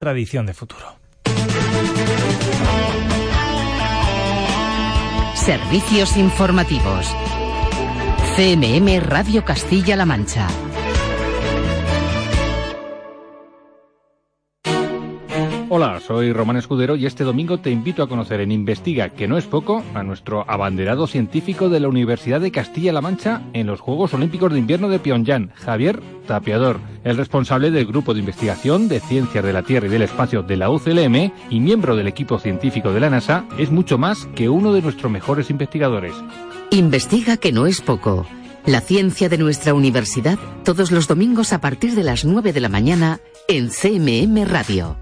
Tradición de futuro. Servicios informativos. CMM Radio Castilla-La Mancha. Hola, soy Román Escudero y este domingo te invito a conocer en Investiga, que no es poco, a nuestro abanderado científico de la Universidad de Castilla-La Mancha en los Juegos Olímpicos de Invierno de Pyongyang, Javier Tapiador, el responsable del Grupo de Investigación de Ciencias de la Tierra y del Espacio de la UCLM y miembro del equipo científico de la NASA, es mucho más que uno de nuestros mejores investigadores. Investiga, que no es poco. La ciencia de nuestra universidad todos los domingos a partir de las 9 de la mañana en CMM Radio.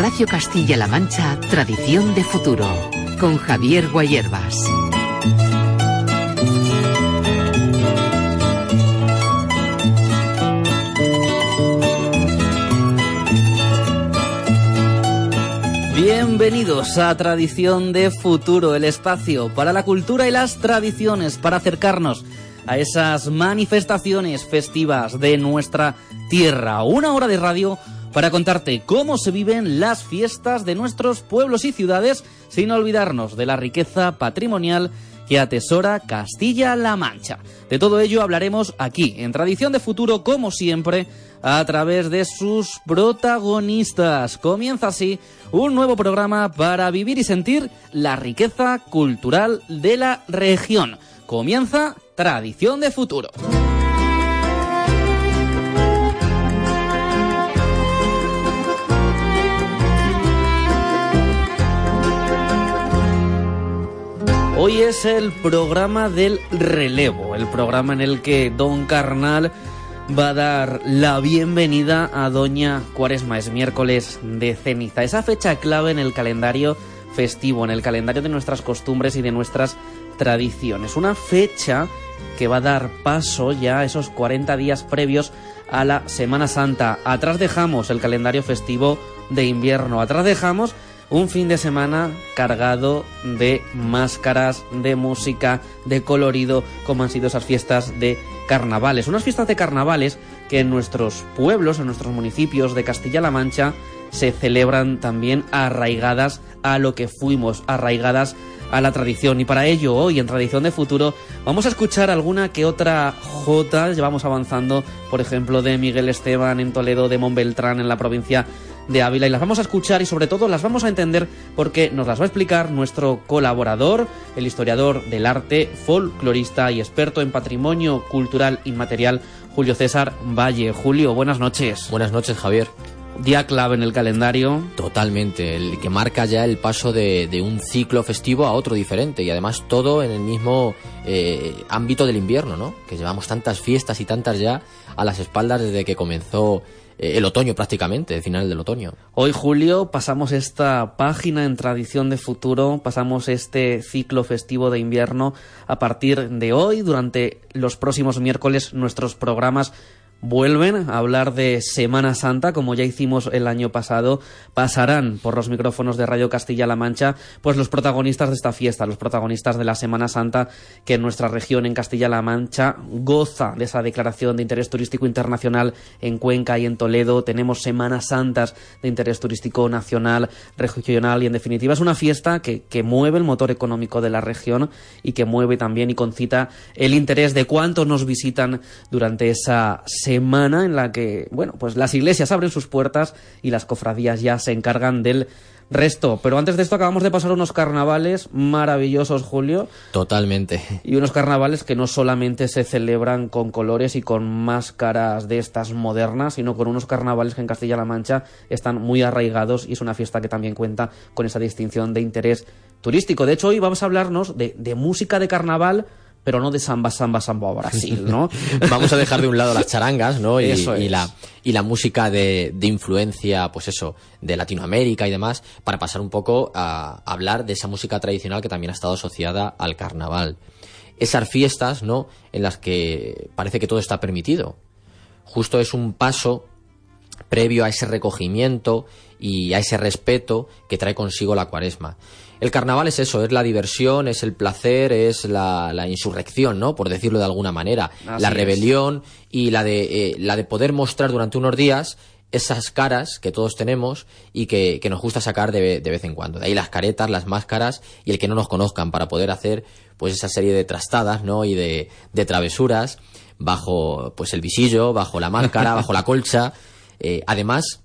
Radio Castilla-La Mancha, Tradición de Futuro, con Javier Guayerbas. Bienvenidos a Tradición de Futuro, el espacio para la cultura y las tradiciones, para acercarnos a esas manifestaciones festivas de nuestra tierra. Una hora de radio para contarte cómo se viven las fiestas de nuestros pueblos y ciudades, sin olvidarnos de la riqueza patrimonial que atesora Castilla-La Mancha. De todo ello hablaremos aquí, en Tradición de Futuro, como siempre, a través de sus protagonistas. Comienza así un nuevo programa para vivir y sentir la riqueza cultural de la región. Comienza Tradición de Futuro. Hoy es el programa del relevo, el programa en el que Don Carnal va a dar la bienvenida a Doña Cuaresma. Es miércoles de ceniza, esa fecha clave en el calendario festivo, en el calendario de nuestras costumbres y de nuestras tradiciones. Una fecha que va a dar paso ya a esos 40 días previos a la Semana Santa. Atrás dejamos el calendario festivo de invierno, atrás dejamos un fin de semana cargado de máscaras, de música, de colorido, como han sido esas fiestas de carnavales. Unas fiestas de carnavales que en nuestros pueblos, en nuestros municipios de Castilla-La Mancha, se celebran también arraigadas a lo que fuimos, arraigadas a la tradición. Y para ello, hoy en Tradición de Futuro, vamos a escuchar alguna que otra jota. Llevamos avanzando, por ejemplo, de Miguel Esteban en Toledo, de Montbeltrán en la provincia de Ávila y las vamos a escuchar y sobre todo las vamos a entender porque nos las va a explicar nuestro colaborador, el historiador del arte, folclorista y experto en patrimonio cultural inmaterial, Julio César Valle. Julio, buenas noches. Buenas noches, Javier. Día clave en el calendario. Totalmente, el que marca ya el paso de, de un ciclo festivo a otro diferente y además todo en el mismo eh, ámbito del invierno, ¿no? Que llevamos tantas fiestas y tantas ya a las espaldas desde que comenzó el otoño prácticamente, el final del otoño. Hoy, Julio, pasamos esta página en Tradición de Futuro, pasamos este ciclo festivo de invierno. A partir de hoy, durante los próximos miércoles, nuestros programas vuelven a hablar de Semana Santa, como ya hicimos el año pasado, pasarán por los micrófonos de Radio Castilla-La Mancha, pues los protagonistas de esta fiesta, los protagonistas de la Semana Santa, que en nuestra región, en Castilla-La Mancha, goza de esa declaración de interés turístico internacional en Cuenca y en Toledo. Tenemos Semanas Santas de interés turístico nacional, regional y, en definitiva, es una fiesta que, que mueve el motor económico de la región y que mueve también y concita el interés de cuántos nos visitan durante esa semana en la que, bueno, pues las iglesias abren sus puertas y las cofradías ya se encargan del resto. Pero antes de esto acabamos de pasar unos carnavales maravillosos, Julio. Totalmente. Y unos carnavales que no solamente se celebran con colores y con máscaras de estas modernas, sino con unos carnavales que en Castilla-La Mancha están muy arraigados y es una fiesta que también cuenta con esa distinción de interés turístico. De hecho, hoy vamos a hablarnos de, de música de carnaval pero no de samba, samba, samba Brasil, ¿no? Vamos a dejar de un lado las charangas, ¿no? Y, Eso y es. la, y la música de, de influencia, pues eso, de Latinoamérica y demás, para pasar un poco a hablar de esa música tradicional que también ha estado asociada al carnaval. Esas fiestas, ¿no? En las que parece que todo está permitido. Justo es un paso previo a ese recogimiento y a ese respeto que trae consigo la cuaresma. El carnaval es eso, es la diversión, es el placer, es la, la insurrección, ¿no? Por decirlo de alguna manera. Así la es. rebelión y la de, eh, la de poder mostrar durante unos días esas caras que todos tenemos y que, que nos gusta sacar de, de vez en cuando. De ahí las caretas, las máscaras y el que no nos conozcan para poder hacer pues esa serie de trastadas, ¿no? Y de, de travesuras bajo pues el visillo, bajo la máscara, bajo la colcha. Eh, además,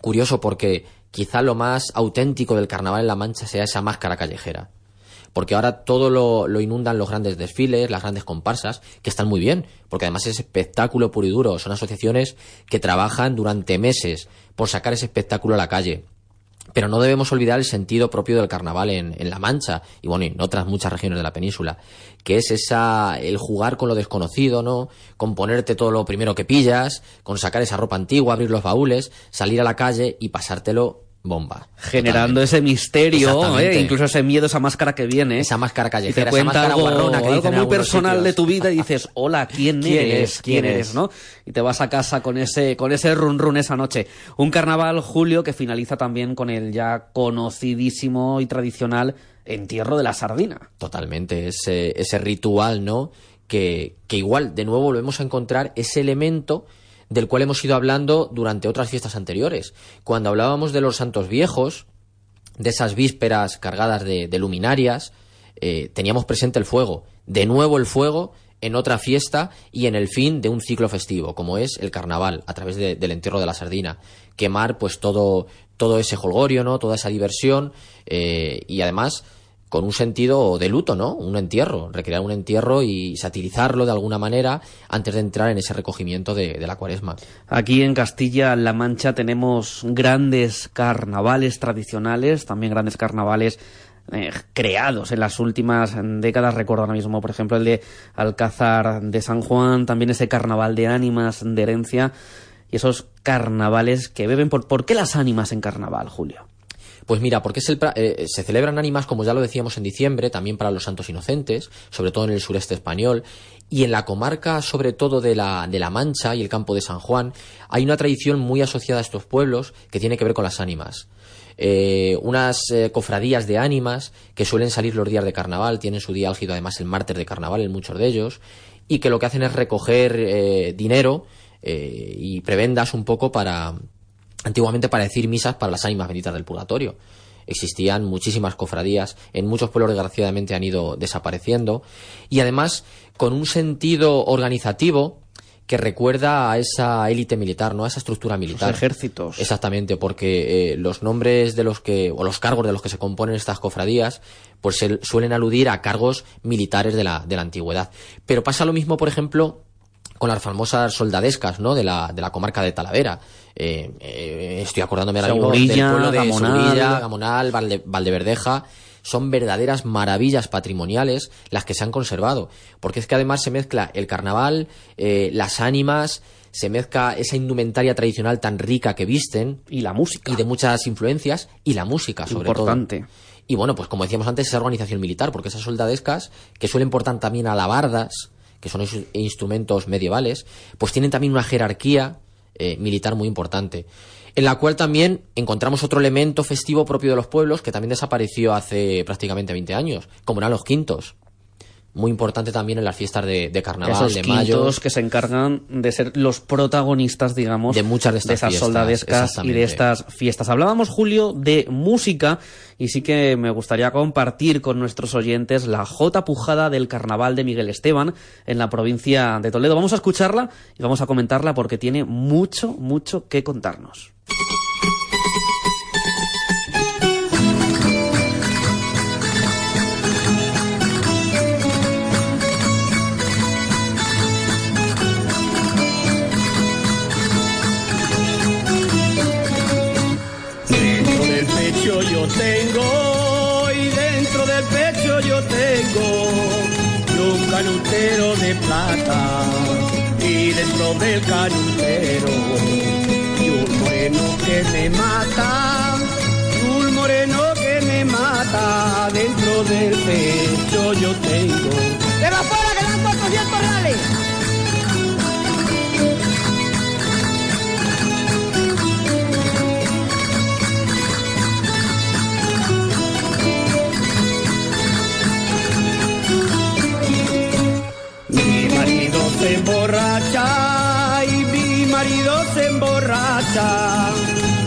curioso porque quizá lo más auténtico del carnaval en La Mancha sea esa máscara callejera. Porque ahora todo lo, lo inundan los grandes desfiles, las grandes comparsas, que están muy bien, porque además es espectáculo puro y duro. Son asociaciones que trabajan durante meses por sacar ese espectáculo a la calle. Pero no debemos olvidar el sentido propio del carnaval en, en La Mancha y bueno, en otras muchas regiones de la península, que es esa, el jugar con lo desconocido, ¿no? Con ponerte todo lo primero que pillas, con sacar esa ropa antigua, abrir los baúles, salir a la calle y pasártelo bomba. Generando Totalmente. ese misterio. ¿eh? incluso ese miedo, esa máscara que viene. Esa máscara y te callejera, esa cuenta máscara algo, guarrona que algo muy personal sitios. de tu vida y dices, hola, ¿quién, ¿Quién eres? es? ¿Quién ¿Quién eres? es? ¿no? Y te vas a casa con ese, con ese run run esa noche. Un carnaval, Julio, que finaliza también con el ya conocidísimo y tradicional entierro de la sardina. Totalmente, ese, ese ritual, ¿no? Que, que igual, de nuevo, volvemos a encontrar ese elemento del cual hemos ido hablando durante otras fiestas anteriores. Cuando hablábamos de los santos viejos, de esas vísperas cargadas de, de luminarias, eh, teníamos presente el fuego. De nuevo el fuego en otra fiesta y en el fin de un ciclo festivo, como es el carnaval, a través de- del entierro de la sardina. Quemar pues todo, todo ese holgorio, ¿no? Toda esa diversión eh, y además con un sentido de luto, ¿no? Un entierro, recrear un entierro y satirizarlo de alguna manera antes de entrar en ese recogimiento de, la cuaresma. Aquí en Castilla-La Mancha tenemos grandes carnavales tradicionales, también grandes carnavales eh, creados en las últimas décadas. Recuerdo ahora mismo, por ejemplo, el de Alcázar de San Juan, también ese carnaval de ánimas de herencia y esos carnavales que beben. ¿Por, ¿por qué las ánimas en carnaval, Julio? Pues mira, porque es el eh, se celebran ánimas, como ya lo decíamos en diciembre, también para los santos inocentes, sobre todo en el sureste español, y en la comarca, sobre todo de la, de la Mancha y el campo de San Juan, hay una tradición muy asociada a estos pueblos que tiene que ver con las ánimas. Eh, unas eh, cofradías de ánimas que suelen salir los días de carnaval, tienen su día álgido además el martes de carnaval en muchos de ellos, y que lo que hacen es recoger eh, dinero y prebendas un poco para, antiguamente para decir misas para las ánimas benditas del purgatorio. Existían muchísimas cofradías, en muchos pueblos desgraciadamente han ido desapareciendo, y además con un sentido organizativo que recuerda a esa élite militar, ¿no? A esa estructura militar. Los ejércitos. Exactamente, porque eh, los nombres de los que, o los cargos de los que se componen estas cofradías, pues se- suelen aludir a cargos militares de la, de la antigüedad. Pero pasa lo mismo, por ejemplo, con las famosas soldadescas, ¿no? De la, de la comarca de Talavera. Eh, eh, estoy acordándome ahora mismo del pueblo de Gamonal. Segurilla, Gamonal, Valde- Valdeverdeja. Son verdaderas maravillas patrimoniales las que se han conservado. Porque es que además se mezcla el carnaval, eh, las ánimas, se mezcla esa indumentaria tradicional tan rica que visten, Y la música. y de muchas influencias y la música sobre Importante. todo. Y bueno, pues como decíamos antes, esa organización militar, porque esas soldadescas, que suelen portar también alabardas, que son esos instrumentos medievales, pues tienen también una jerarquía eh, militar muy importante, en la cual también encontramos otro elemento festivo propio de los pueblos que también desapareció hace prácticamente 20 años, como eran los quintos. Muy importante también en las fiestas de, de carnaval, Esos de mayo. que se encargan de ser los protagonistas, digamos, De muchas de estas esas fiestas, soldadescas y de estas fiestas. Hablábamos, Julio, de música y sí que me gustaría compartir con nuestros oyentes la Jota Pujada del Carnaval de Miguel Esteban en la provincia de Toledo. Vamos a escucharla y vamos a comentarla porque tiene mucho, mucho que contarnos. Dentro del canutero y un moreno que me mata, un moreno que me mata dentro del pecho. Yo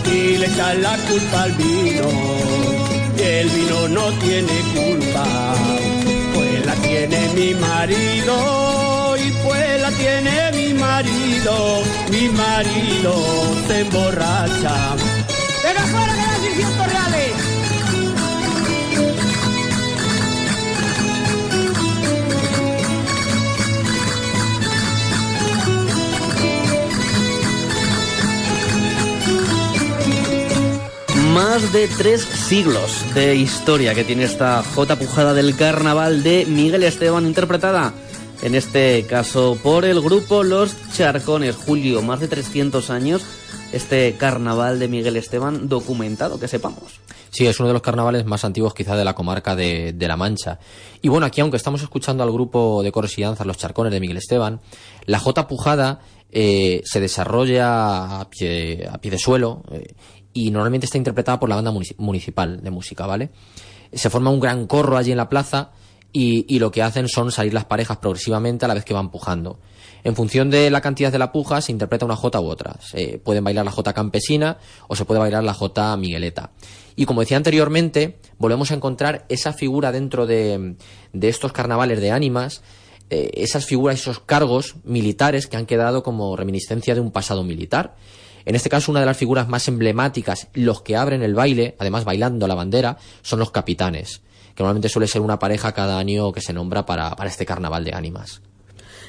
y le echan la culpa al vino. Y el vino no tiene culpa pues la tiene mi marido y pues la tiene mi marido. Mi marido se emborracha De tres siglos de historia que tiene esta J pujada del carnaval de Miguel Esteban, interpretada en este caso por el grupo Los Charcones. Julio, más de 300 años este carnaval de Miguel Esteban documentado, que sepamos. Sí, es uno de los carnavales más antiguos quizá de la comarca de, de La Mancha. Y bueno, aquí aunque estamos escuchando al grupo de coros y danzas Los Charcones de Miguel Esteban, la J Pujada eh, se desarrolla a pie, a pie de suelo eh, y normalmente está interpretada por la banda munici- municipal de música, ¿vale? Se forma un gran corro allí en la plaza y, lo que hacen son salir las parejas progresivamente a la vez que van pujando. En función de la cantidad de la puja se interpreta una jota u otra. Se pueden bailar la jota campesina o se puede bailar la jota migueleta. Y como decía anteriormente, volvemos a encontrar esa figura dentro de, de estos carnavales de ánimas, eh, esas figuras, esos cargos militares que han quedado como reminiscencia de un pasado militar. En este caso, una de las figuras más emblemáticas, los que abren el baile, además bailando la bandera, son los capitanes, que normalmente suele ser una pareja cada año que se nombra para, para este carnaval de ánimas.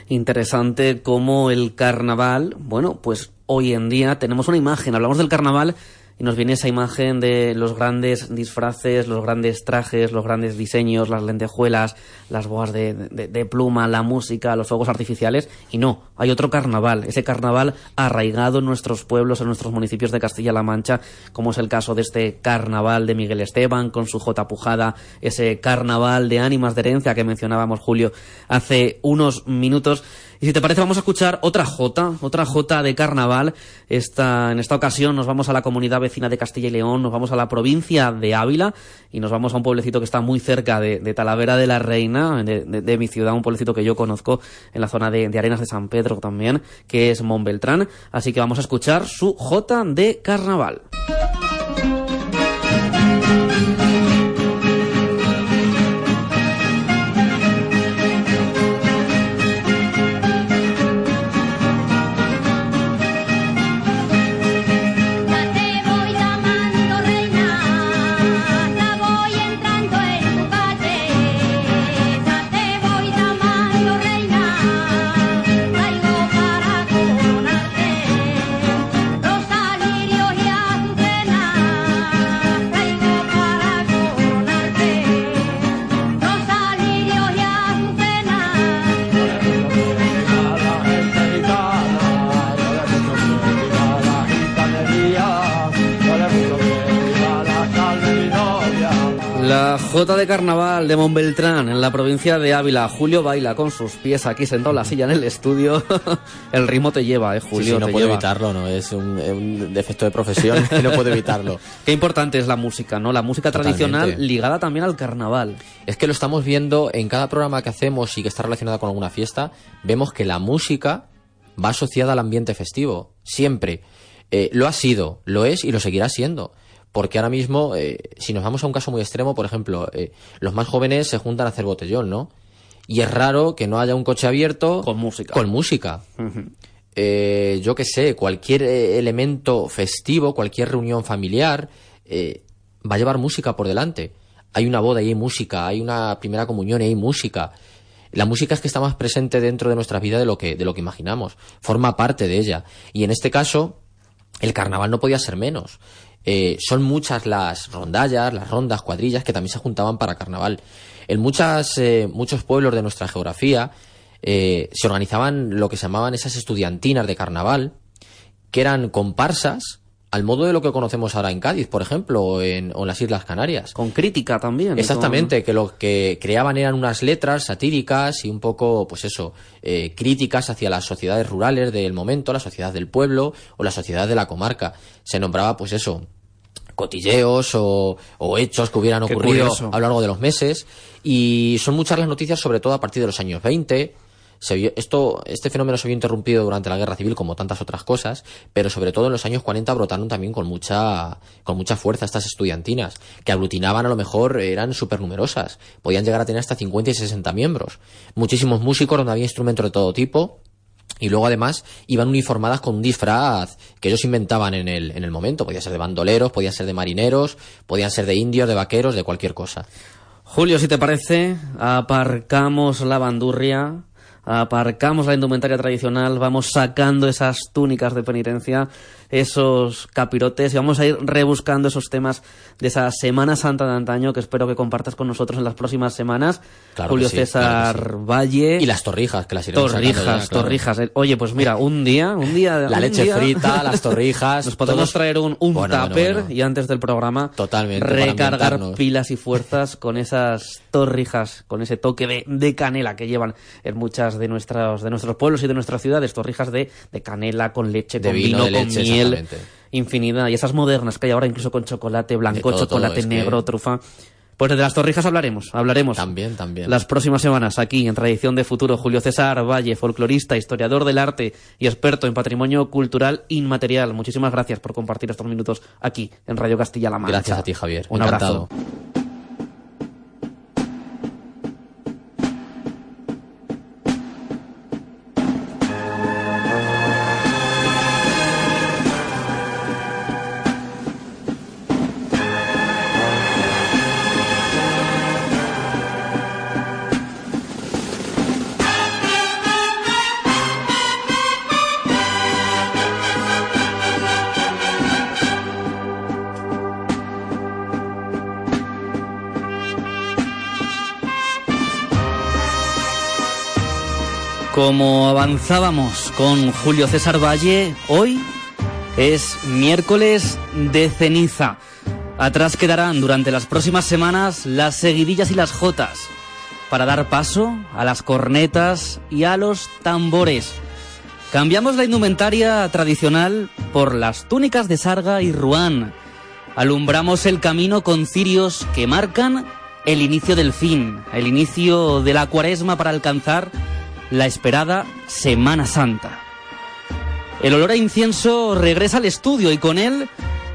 Interesante cómo el carnaval, bueno, pues hoy en día tenemos una imagen, hablamos del carnaval y nos viene esa imagen de los grandes disfraces, los grandes trajes, los grandes diseños, las lentejuelas, las boas de, pluma, la música, los fuegos artificiales. Y no, hay otro carnaval, ese carnaval arraigado en nuestros pueblos, en nuestros municipios de Castilla-La Mancha, como es el caso de este carnaval de Miguel Esteban con su J Pujada, ese carnaval de ánimas de herencia que mencionábamos, Julio, hace unos minutos. Y si te parece, vamos a escuchar otra J, otra J de carnaval. Esta, en esta ocasión nos vamos a la comunidad vecina de Castilla y León, nos vamos a la provincia de Ávila y nos vamos a un pueblecito que está muy cerca de, Talavera de la Reina, de, de- mi ciudad, un pueblecito que yo conozco en la zona de, Arenas de San Pedro también, que es Montbeltrán. Así que vamos a escuchar su J de carnaval. La J de Carnaval de Montbeltrán, en la provincia de Ávila. Julio baila con sus pies aquí sentado en la silla en el estudio. el ritmo te lleva, eh, Julio. sí, no puedo lleva. evitarlo, ¿no? Es un, un defecto de profesión que no puedo evitarlo. Qué importante es la música, ¿no? La música tradicional ligada también al carnaval. Es que lo estamos viendo en cada programa que hacemos y que está relacionada con alguna fiesta, vemos que la música va asociada al ambiente festivo, siempre. Eh, lo ha sido, lo es y lo seguirá siendo. Porque ahora mismo, eh, si nos vamos a un caso muy extremo, por ejemplo, eh, los más jóvenes se juntan a hacer botellón, ¿no? Y es raro que no haya un coche abierto Con música. Con música. Eh, yo qué sé, cualquier eh, elemento festivo, cualquier reunión familiar, eh, va a llevar música por delante. Hay una boda y hay música, hay una primera comunión y hay música. La música es que está más presente dentro de nuestra vida de lo que, de lo que imaginamos. Forma parte de ella. Y en este caso, el carnaval no podía ser menos. Eh, son muchas las rondallas, las rondas, cuadrillas que también se juntaban para carnaval. En muchas, eh, muchos pueblos de nuestra geografía eh, se organizaban lo que se llamaban esas estudiantinas de carnaval, que eran comparsas al modo de lo que conocemos ahora en Cádiz, por ejemplo, o en, o en las Islas Canarias. Con crítica también. Exactamente, que lo que creaban eran unas letras satíricas y un poco, pues eso, eh, críticas hacia las sociedades rurales del momento, la sociedad del pueblo o la sociedad de la comarca. Se nombraba, pues eso, cotilleos o, o hechos que hubieran Qué ocurrido curioso. a lo largo de los meses y son muchas las noticias, sobre todo a partir de los años 20, se vio- esto, este fenómeno se vio interrumpido durante la guerra civil como tantas otras cosas, pero sobre todo en los años 40 brotaron también con mucha, con mucha fuerza estas estudiantinas, que aglutinaban a lo mejor, eran súper numerosas, podían llegar a tener hasta 50 y 60 miembros. Muchísimos músicos donde había instrumentos de todo tipo, y luego además iban uniformadas con un disfraz que ellos inventaban en el, en el momento. Podía ser de bandoleros, podía ser de marineros, podían ser de indios, de vaqueros, de cualquier cosa. Julio, si te parece, aparcamos la bandurria, aparcamos la indumentaria tradicional, vamos sacando esas túnicas de penitencia, esos capirotes y vamos a ir rebuscando esos temas de esa Semana Santa de antaño que espero que compartas con nosotros en las próximas semanas. Claro Julio sí, César claro que Valle. Y las torrijas, que las iremos Torrijas, ya, claro. torrijas. Eh, Oye, pues mira, un día, un día... La un leche día- frita, las torrijas. Nos podemos todos- traer un, un Bueno, bueno, tupper bueno. y antes del programa Totalmente, recargar pilas y fuerzas con esas torrijas, con ese toque de, de canela que llevan en muchas de nuestros, de nuestros pueblos y de nuestras ciudades, torrijas de, de canela con leche, De con vino, vino, con leche, miel, infinidad. Y esas modernas que hay ahora incluso con chocolate blanco, todo, chocolate todo, es que- negro, trufa. Pues de las torrijas hablaremos, hablaremos. También, también. Las próximas semanas aquí en Tradición de Futuro, Julio César Valle, folclorista, historiador del arte y experto en patrimonio cultural inmaterial. Muchísimas gracias por compartir estos minutos aquí en Radio Castilla-La Mancha. Gracias a ti, Javier. Un Encantado. abrazo. Como avanzábamos con Julio César Valle, hoy es miércoles de ceniza. Atrás quedarán durante las próximas semanas las seguidillas y las jotas para dar paso a las cornetas y a los tambores. Cambiamos la indumentaria tradicional por las túnicas de sarga y ruán. Alumbramos el camino con cirios que marcan el inicio del fin, el inicio de la cuaresma para alcanzar la esperada Semana Santa. El olor a incienso regresa al estudio y con él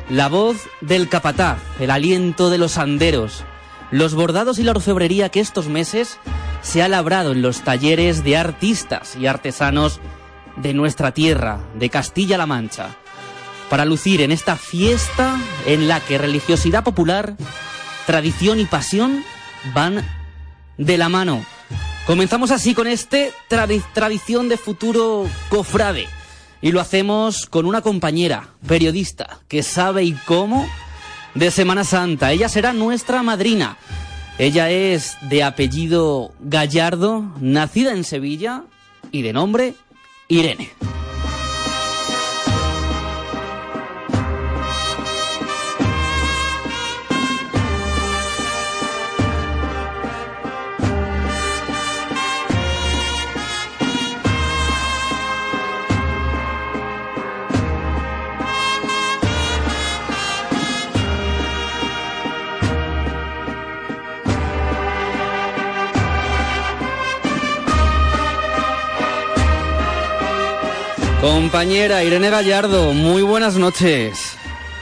la voz del capataz, el aliento de los anderos, los bordados y la orfebrería que estos meses se ha labrado en los talleres de artistas y artesanos de nuestra tierra, de Castilla-La Mancha, para lucir en esta fiesta en la que religiosidad popular, tradición y pasión van de la mano. Comenzamos así con este tradi- tradición de futuro cofrade. Y lo hacemos con una compañera, periodista, que sabe y cómo de Semana Santa. Ella será nuestra madrina. Ella es de apellido Gallardo, nacida en Sevilla y de nombre Irene. Compañera Irene Gallardo, muy buenas noches.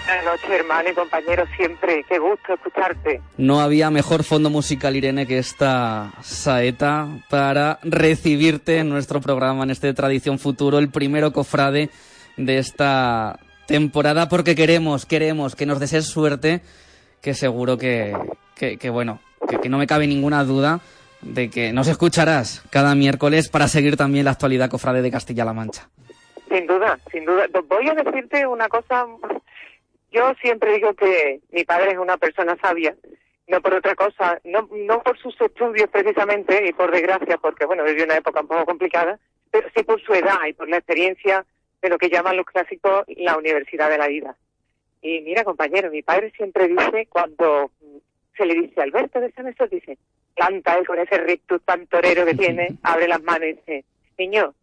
Buenas noches, hermano y compañero, siempre. Qué gusto escucharte. No había mejor fondo musical, Irene, que esta saeta para recibirte en nuestro programa, en este Tradición Futuro, el primero cofrade de esta temporada, porque queremos, queremos que nos desees suerte, que seguro que, que, que, bueno, que, que no me cabe ninguna duda de que nos escucharás cada miércoles para seguir también la actualidad cofrade de Castilla-La Mancha. Sin duda, sin duda. Voy a decirte una cosa. Yo siempre digo que mi padre es una persona sabia, no por otra cosa, no, no por sus estudios precisamente, y por desgracia, porque bueno, vivió una época un poco complicada, pero sí por su edad y por la experiencia de lo que llaman los clásicos la universidad de la vida. Y mira, compañero, mi padre siempre dice, cuando se le dice Alberto de San dice, canta él con ese rictus tan torero que tiene, abre las manos y dice, niño,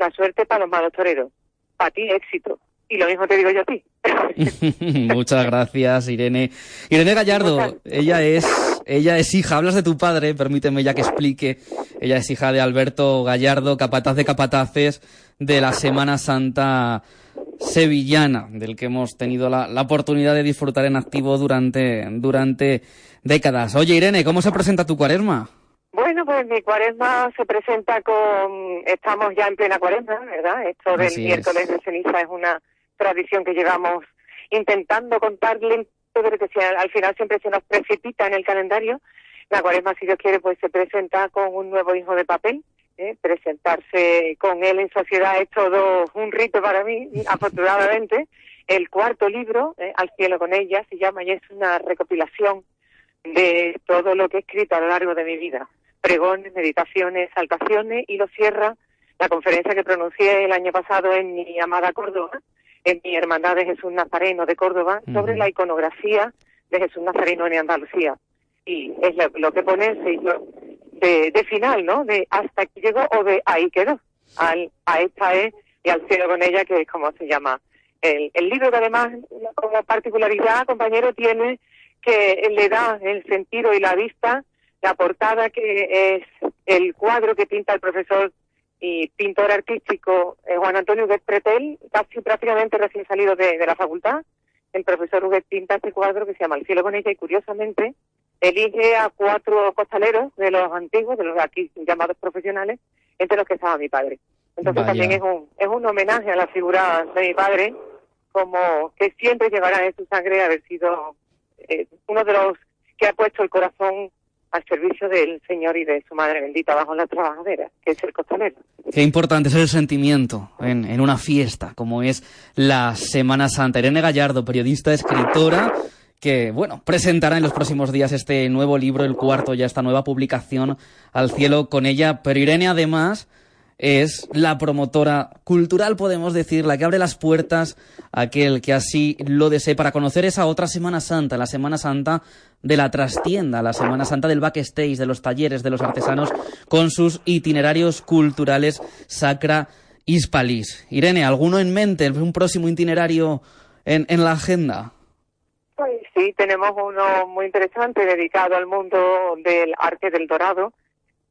la suerte para los malos toreros, para ti éxito. Y lo mismo te digo yo a ti. Muchas gracias, Irene. Irene Gallardo, ella es es, ella es hija, hablas de tu padre, permíteme ya que explique. Ella es hija de Alberto Gallardo, capataz de capataces de la Semana Santa sevillana, del que hemos tenido la, la oportunidad de disfrutar en activo durante, durante décadas. Oye, Irene, ¿cómo se presenta tu cuaresma? Bueno, pues mi cuaresma se presenta con... Estamos ya en plena cuaresma, ¿verdad? Esto del Así es. miércoles de ceniza es una tradición que llevamos intentando contar lento, pero que al final siempre se nos precipita en el calendario. La cuaresma, si Dios quiere, pues se presenta con un nuevo hijo de papel. ¿eh? Presentarse con él en sociedad es todo un rito para mí, afortunadamente. El cuarto libro, ¿eh? Al cielo con ella, se llama y es una recopilación de todo lo que he escrito a lo largo de mi vida. Pregones, meditaciones, saltaciones y lo cierra la conferencia que pronuncié el año pasado en mi amada Córdoba, en mi Hermandad de Jesús Nazareno de Córdoba, sobre la iconografía de Jesús Nazareno en Andalucía. Y es lo, lo que pone de, de final, ¿no? De hasta aquí llegó o de ahí quedó. Al, a esta es y al cielo con ella, que es como se llama el, el libro que además como particularidad, compañero, tiene que le da el sentido y la vista, la portada que es el cuadro que pinta el profesor y pintor artístico eh, Juan Antonio Huguet Pretel, casi prácticamente recién salido de, de la facultad. El profesor Huguet pinta este cuadro que se llama El cielo con ella y curiosamente elige a cuatro costaleros de los antiguos, de los aquí llamados profesionales, entre los que estaba mi padre. Entonces Vaya. también es un, es un homenaje a la figura de mi padre, como que siempre llevará en su sangre haber sido eh, uno de los que ha puesto el corazón al servicio del Señor y de su Madre bendita bajo la trabajadera, que es el costalero. Qué importante es el sentimiento en, en una fiesta, como es la Semana Santa. Irene Gallardo, periodista, escritora, que, bueno, presentará en los próximos días este nuevo libro, el cuarto ya, esta nueva publicación, Al cielo con ella. Pero Irene, además, es la promotora cultural, podemos decir, la que abre las puertas a aquel que así lo desee para conocer esa otra Semana Santa, la Semana Santa de la trastienda, la Semana Santa del backstage, de los talleres, de los artesanos, con sus itinerarios culturales Sacra Hispalis. Irene, ¿alguno en mente, un próximo itinerario en, en la agenda? Pues sí, tenemos uno muy interesante dedicado al mundo del arte del dorado,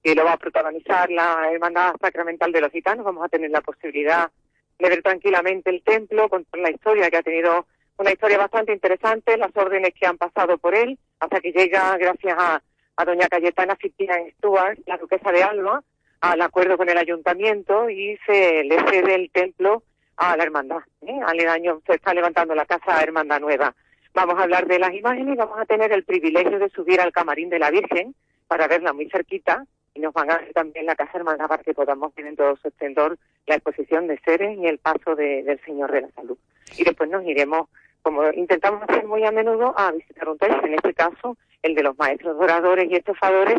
que lo va a protagonizar la Hermandad Sacramental de los Gitanos. Vamos a tener la posibilidad de ver tranquilamente el templo, contar la historia, que ha tenido una historia bastante interesante, las órdenes que han pasado por él, hasta que llega, gracias a, a doña Cayetana Ciprián Stuart, la duquesa de Alba, al acuerdo con el ayuntamiento y se le cede el templo a la hermandad. ¿eh? Aledaño se está levantando la casa Hermandad Nueva. Vamos a hablar de las imágenes y vamos a tener el privilegio de subir al camarín de la Virgen para verla muy cerquita y nos van a ver también la casa hermana para que podamos ver en todo su esplendor la exposición de seres y el paso de- del Señor de la Salud. Y después nos iremos, como intentamos hacer muy a menudo, a visitar un taller, en este caso el de los maestros doradores y estofadores,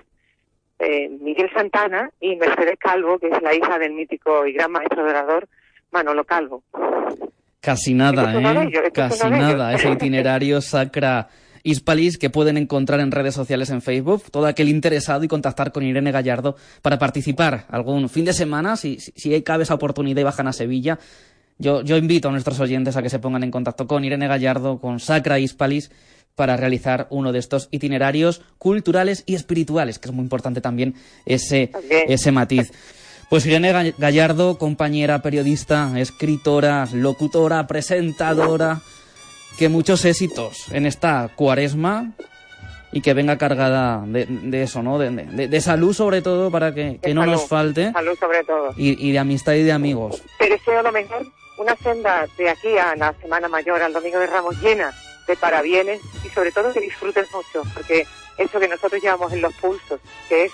eh, Miguel Santana y Mercedes Calvo, que es la hija del mítico y gran maestro dorador Manolo Calvo. Casi nada, ¿eh? ellos, Casi nada. Ese itinerario Sacra Hispalis que pueden encontrar en redes sociales en Facebook. Todo aquel interesado y contactar con Irene Gallardo para participar algún fin de semana, si, si, cabe esa oportunidad y bajan a Sevilla. Yo, yo invito a nuestros oyentes a que se pongan en contacto con Irene Gallardo, con Sacra Hispalis, para realizar uno de estos itinerarios culturales y espirituales, que es muy importante también ese, ese matiz. Pues Irene Ga- Gallardo, compañera, periodista, escritora, locutora, presentadora, que muchos éxitos en esta cuaresma y que venga cargada de, de eso, ¿no? De, de- de salud sobre todo para que, que no nos falte Salud sobre todo. y, y de amistad y de amigos. Te deseo lo mejor, una senda de aquí a la Semana Mayor, al Domingo de Ramos, llena de parabienes y sobre todo que disfrutes mucho, porque eso que nosotros llevamos en los pulsos, que es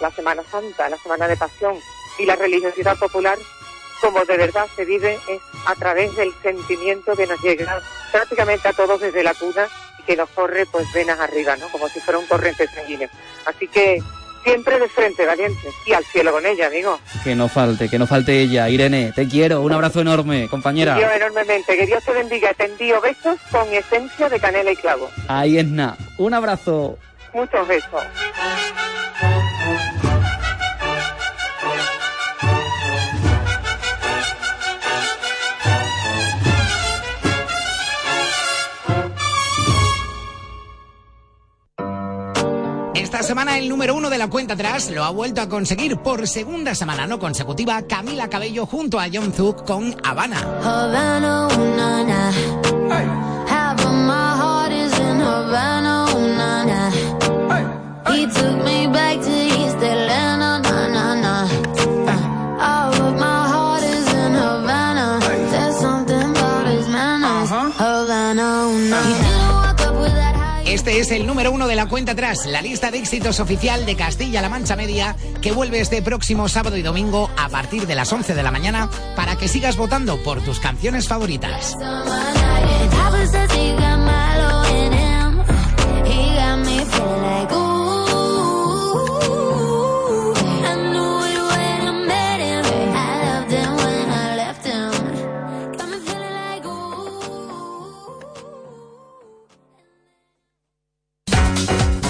la Semana Santa, la Semana de Pasión y la religiosidad popular, como de verdad se vive es a través del sentimiento que nos llega prácticamente a todos desde la cuna y que nos corre pues venas arriba, ¿no? Como si fuera un torrente sanguíneo. Así que siempre de frente, valiente, y al cielo con ella, amigo. Que no falte, que no falte ella. Irene, te quiero, un abrazo enorme, compañera. Te quiero enormemente. Que Dios te bendiga. Te envío besos con esencia de canela y clavo. Ahí es nada. Un abrazo. Muchos besos. Semana el número uno de la cuenta atrás lo ha vuelto a conseguir por segunda semana no consecutiva Camila Cabello junto a John Zook con Habana. Havana, ooh, na, na. Half of my heart is in Havana, ooh, na, na. He Este es el número uno de la cuenta atrás, la lista de éxitos oficial de Castilla-La Mancha Media, que vuelve este próximo sábado y domingo a partir de las 11 de la mañana para que sigas votando por tus canciones favoritas.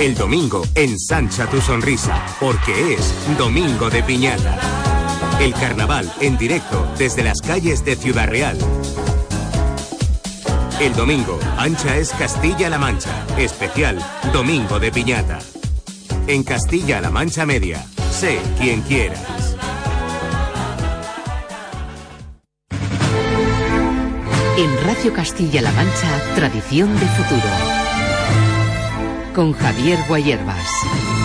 El domingo ensancha tu sonrisa, porque es Domingo de Piñata. El carnaval en directo desde las calles de Ciudad Real. El domingo, Ancha es Castilla-La Mancha, especial Domingo de Piñata. En Castilla-La Mancha Media, sé quien quieras. En Radio Castilla-La Mancha, Tradición de Futuro. Con Javier Guayerbas.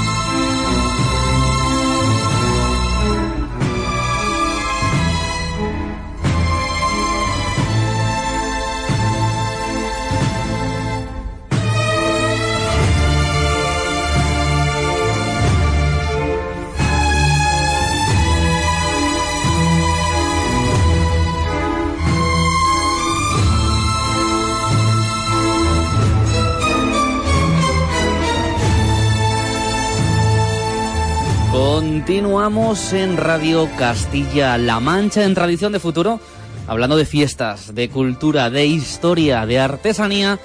Continuamos en Radio Castilla-La Mancha en Tradición de Futuro, hablando de fiestas, de cultura, de historia, de artesanía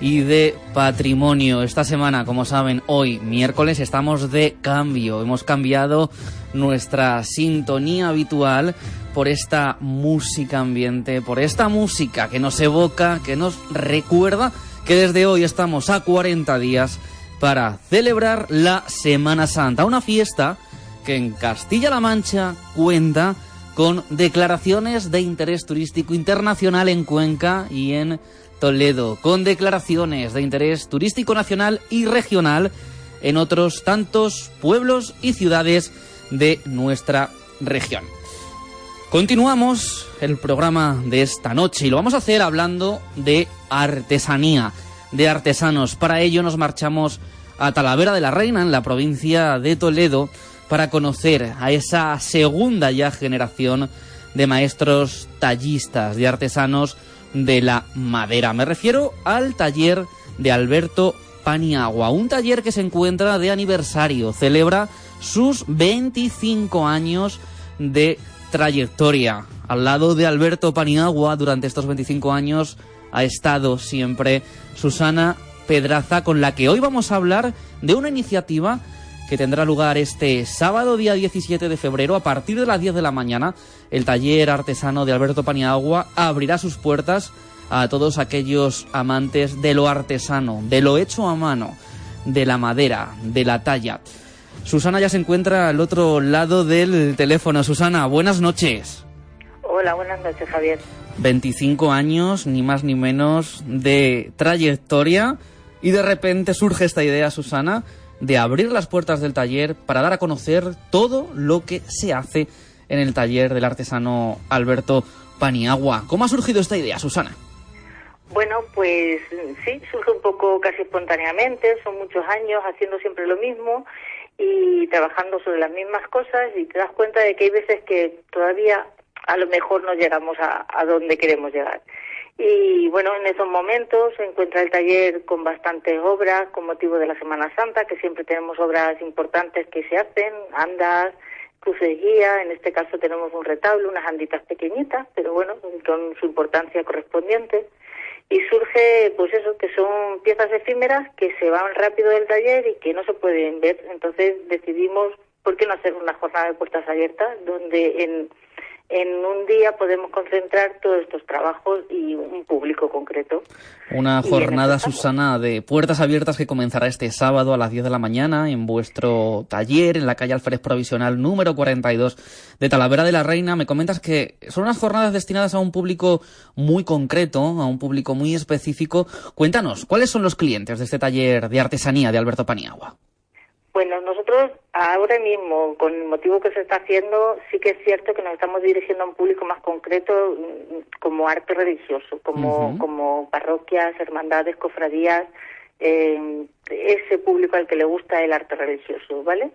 y de patrimonio. Esta semana, como saben, hoy, miércoles, estamos de cambio. Hemos cambiado nuestra sintonía habitual por esta música ambiente, por esta música que nos evoca, que nos recuerda que desde hoy estamos a 40 días para celebrar la Semana Santa, una fiesta que en Castilla-La Mancha cuenta con declaraciones de interés turístico internacional en Cuenca y en Toledo, con declaraciones de interés turístico nacional y regional en otros tantos pueblos y ciudades de nuestra región. Continuamos el programa de esta noche y lo vamos a hacer hablando de artesanía, de artesanos. Para ello nos marchamos a Talavera de la Reina, en la provincia de Toledo, para conocer a esa segunda ya generación de maestros tallistas, de artesanos de la madera. Me refiero al taller de Alberto Paniagua, un taller que se encuentra de aniversario, celebra sus 25 años de trayectoria. Al lado de Alberto Paniagua, durante estos 25 años, ha estado siempre Susana Pedraza, con la que hoy vamos a hablar de una iniciativa que tendrá lugar este sábado, día 17 de febrero, a partir de las 10 de la mañana. El taller artesano de Alberto Paniagua abrirá sus puertas a todos aquellos amantes de lo artesano, de lo hecho a mano, de la madera, de la talla. Susana ya se encuentra al otro lado del teléfono. Susana, buenas noches. Hola, buenas noches, Javier. 25 años, ni más ni menos, de trayectoria y de repente surge esta idea, Susana, de abrir las puertas del taller para dar a conocer todo lo que se hace en el taller del artesano Alberto Paniagua. ¿Cómo ha surgido esta idea, Susana? Bueno, pues sí, surge un poco casi espontáneamente, son muchos años haciendo siempre lo mismo y trabajando sobre las mismas cosas y te das cuenta de que hay veces que todavía a lo mejor no llegamos a, a donde queremos llegar. Y bueno, en esos momentos se encuentra el taller con bastantes obras con motivo de la Semana Santa, que siempre tenemos obras importantes que se hacen, andas, cruces guía, en este caso tenemos un retablo, unas anditas pequeñitas, pero bueno, con su importancia correspondiente. Y surge, pues eso, que son piezas efímeras que se van rápido del taller y que no se pueden ver. Entonces decidimos, ¿por qué no hacer una jornada de puertas abiertas? Donde en, en un día podemos concentrar todos estos trabajos y un público concreto. Una jornada, estamos. Susana, de puertas abiertas que comenzará este sábado a las 10 de la mañana en vuestro taller en la calle Alférez Provisional número 42 de Talavera de la Reina. Me comentas que son unas jornadas destinadas a un público muy concreto, a un público muy específico. Cuéntanos, ¿cuáles son los clientes de este taller de artesanía de Alberto Paniagua? Bueno, nosotros ahora mismo, con el motivo que se está haciendo, sí que es cierto que nos estamos dirigiendo a un público más concreto mm, como arte religioso, como, como parroquias, hermandades, cofradías, eh, ese público al que le gusta el arte religioso, ¿vale?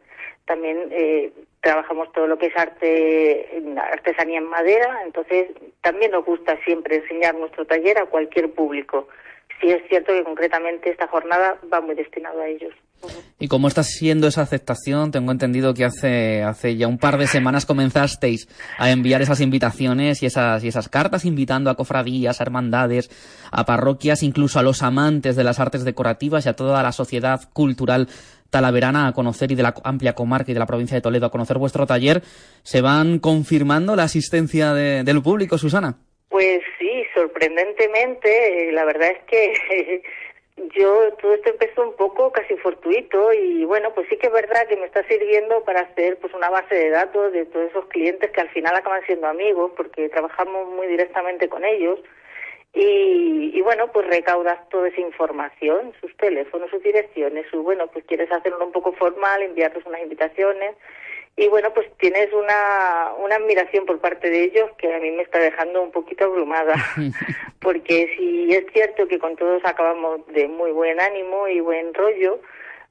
También eh, trabajamos todo lo que es arte, en artesanía en madera, entonces también nos gusta siempre enseñar nuestro taller a cualquier público. Sí es cierto que concretamente esta jornada va muy destinado a ellos. ¿Y cómo está siendo esa aceptación? Tengo entendido que hace, hace ya un par de semanas comenzasteis a enviar esas invitaciones y esas, y esas cartas invitando a cofradías, a hermandades, a parroquias, incluso a los amantes de las artes decorativas y a toda la sociedad cultural talaverana a conocer y de la amplia comarca y de la provincia de Toledo a conocer vuestro taller. ¿Se van confirmando la asistencia de- del público, Susana? Pues sí, sorprendentemente, eh, la verdad es que yo todo esto empezó un poco casi fortuito y bueno, pues sí que es verdad que me está sirviendo para hacer pues una base de datos de todos esos clientes que al final acaban siendo amigos porque trabajamos muy directamente con ellos. Y, y bueno, pues recaudas toda esa información, sus teléfonos, sus direcciones, su bueno, pues quieres hacerlo un poco formal, enviarles unas invitaciones y bueno, pues tienes una, una admiración por parte de ellos que a mí me está dejando un poquito abrumada, porque si es cierto que con todos acabamos de muy buen ánimo y buen rollo,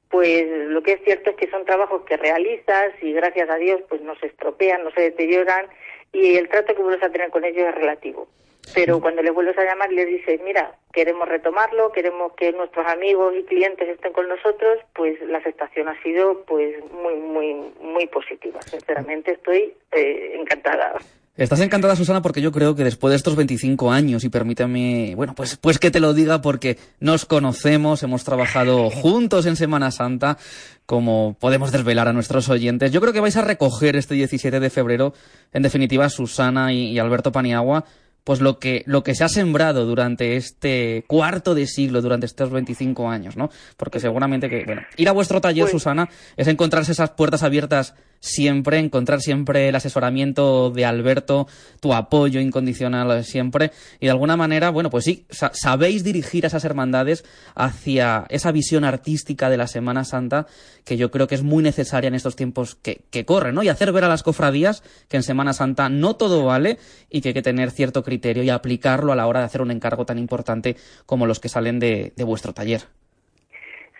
pues lo que es cierto es que son trabajos que realizas y gracias a Dios pues no se estropean, no se deterioran y el trato que vuelves a tener con ellos es relativo. Pero cuando les vuelves a llamar y les dices, mira, queremos retomarlo, queremos que nuestros amigos y clientes estén con nosotros, pues la aceptación ha sido pues muy, muy, muy positiva. Sinceramente estoy eh, encantada. Estás encantada, Susana, porque yo creo que después de estos 25 años, y permíteme, bueno, pues, pues que te lo diga porque nos conocemos, hemos trabajado juntos en Semana Santa, como podemos desvelar a nuestros oyentes. Yo creo que vais a recoger este 17 de febrero, en definitiva, Susana y, y Alberto Paniagua, pues lo que, lo que se ha sembrado durante este cuarto de siglo, durante estos 25 años, ¿no? Porque seguramente que, bueno, ir a vuestro taller, Susana, es encontrarse esas puertas abiertas siempre, encontrar siempre el asesoramiento de Alberto, tu apoyo incondicional siempre, y de alguna manera, bueno, pues sí, sa- sabéis dirigir a esas hermandades hacia esa visión artística de la Semana Santa, que yo creo que es muy necesaria en estos tiempos que, corren, ¿no? Y hacer ver a las cofradías que en Semana Santa no todo vale y que hay que tener cierto criterio y aplicarlo a la hora de hacer un encargo tan importante como los que salen de, de vuestro taller.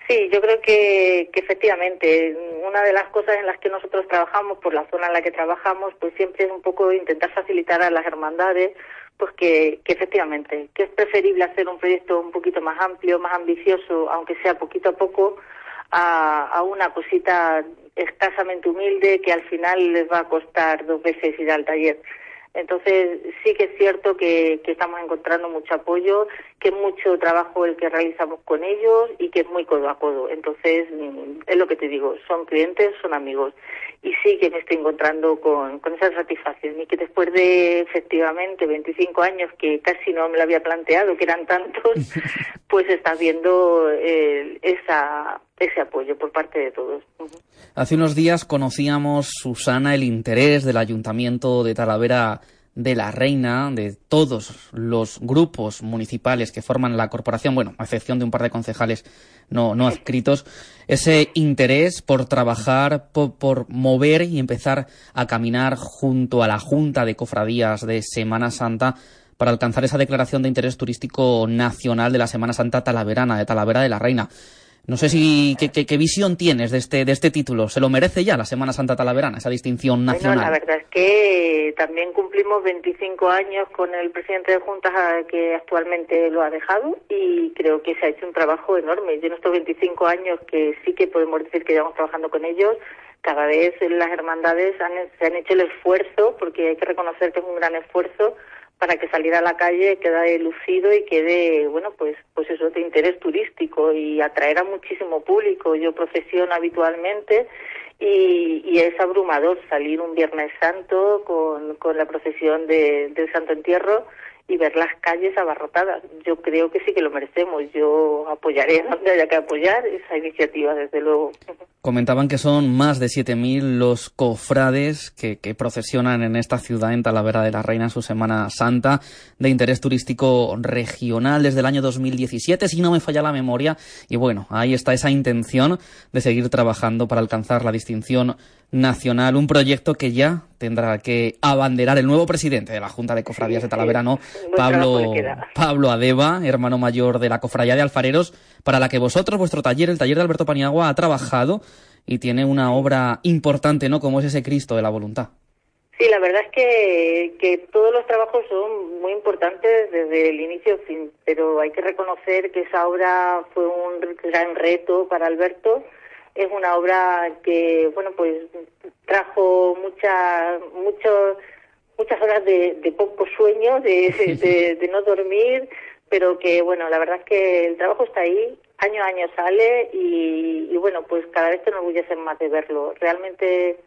Sí, yo creo que efectivamente una de las cosas en las que nosotros trabajamos, por la zona en la que trabajamos, pues siempre es un poco intentar facilitar a las hermandades, pues que, que efectivamente, que es preferible hacer un proyecto un poquito más amplio, más ambicioso, aunque sea poquito a poco, a, a una cosita escasamente humilde que al final les va a costar dos veces ir al taller. Entonces, sí que es cierto que, que estamos encontrando mucho apoyo, que es mucho trabajo el que realizamos con ellos y que es muy codo a codo. Entonces, mm, es lo que te digo, son clientes, son amigos. Y sí que me estoy encontrando con, con esa satisfacción y que después de, efectivamente, 25 años que casi no me lo había planteado, que eran tantos, pues estás viendo eh, esa, ese apoyo por parte de todos. Hace unos días conocíamos, Susana, el interés del Ayuntamiento de Talavera de la Reina, de todos los grupos municipales que forman la corporación, bueno, a excepción de un par de concejales no, no adscritos, ese interés por trabajar, por, por mover y empezar a caminar junto a la Junta de Cofradías de Semana Santa para alcanzar esa declaración de interés turístico nacional de la Semana Santa talaverana, de Talavera de la Reina. No sé si qué, qué- qué visión tienes de este, de este título. ¿Se lo merece ya la Semana Santa Talaverana, esa distinción Bueno, nacional? la verdad es que también cumplimos 25 años con el presidente de Juntas ah, que actualmente lo ha dejado y creo que se ha hecho un trabajo enorme. Yo en estos 25 años que sí que podemos decir que llevamos trabajando con ellos, cada vez las hermandades han, se han hecho el esfuerzo, porque hay que reconocer que es un gran esfuerzo, para que salir a la calle quede lucido y quede, bueno, pues, pues eso de interés turístico y atraer a muchísimo público. Yo profesiono habitualmente y, y es abrumador salir un Viernes Santo con, con la procesión de- del Santo Entierro y ver las calles abarrotadas. Yo creo que sí que lo merecemos. Yo apoyaré donde haya que apoyar esa iniciativa, desde luego. Comentaban que son más de 7.000 los cofrades que, que procesionan en esta ciudad, en Talavera de la Reina, en su Semana Santa, de interés turístico regional desde el año 2017, si no me falla la memoria. Y bueno, ahí está esa intención de seguir trabajando para alcanzar la distinción nacional, un proyecto que ya tendrá que abanderar el nuevo presidente de la Junta de Cofradías de Talavera, ¿no? Pablo. Pablo Adeba, hermano mayor de la Cofradía de Alfareros, para la que vosotros, vuestro taller, el taller de Alberto Paniagua, ha trabajado y tiene una obra importante, ¿no? Como es ese Cristo de la voluntad. Sí, la verdad es que, que todos los trabajos son muy importantes desde el inicio al fin, pero hay que reconocer que esa obra fue un gran reto para Alberto. Es una obra que, bueno, pues trajo muchas, muchos, muchas horas de, de poco sueño, de, de, de no dormir, pero que, bueno, la verdad es que el trabajo está ahí, año a año sale y, y bueno, pues cada vez te enorgullecen más de verlo. Realmente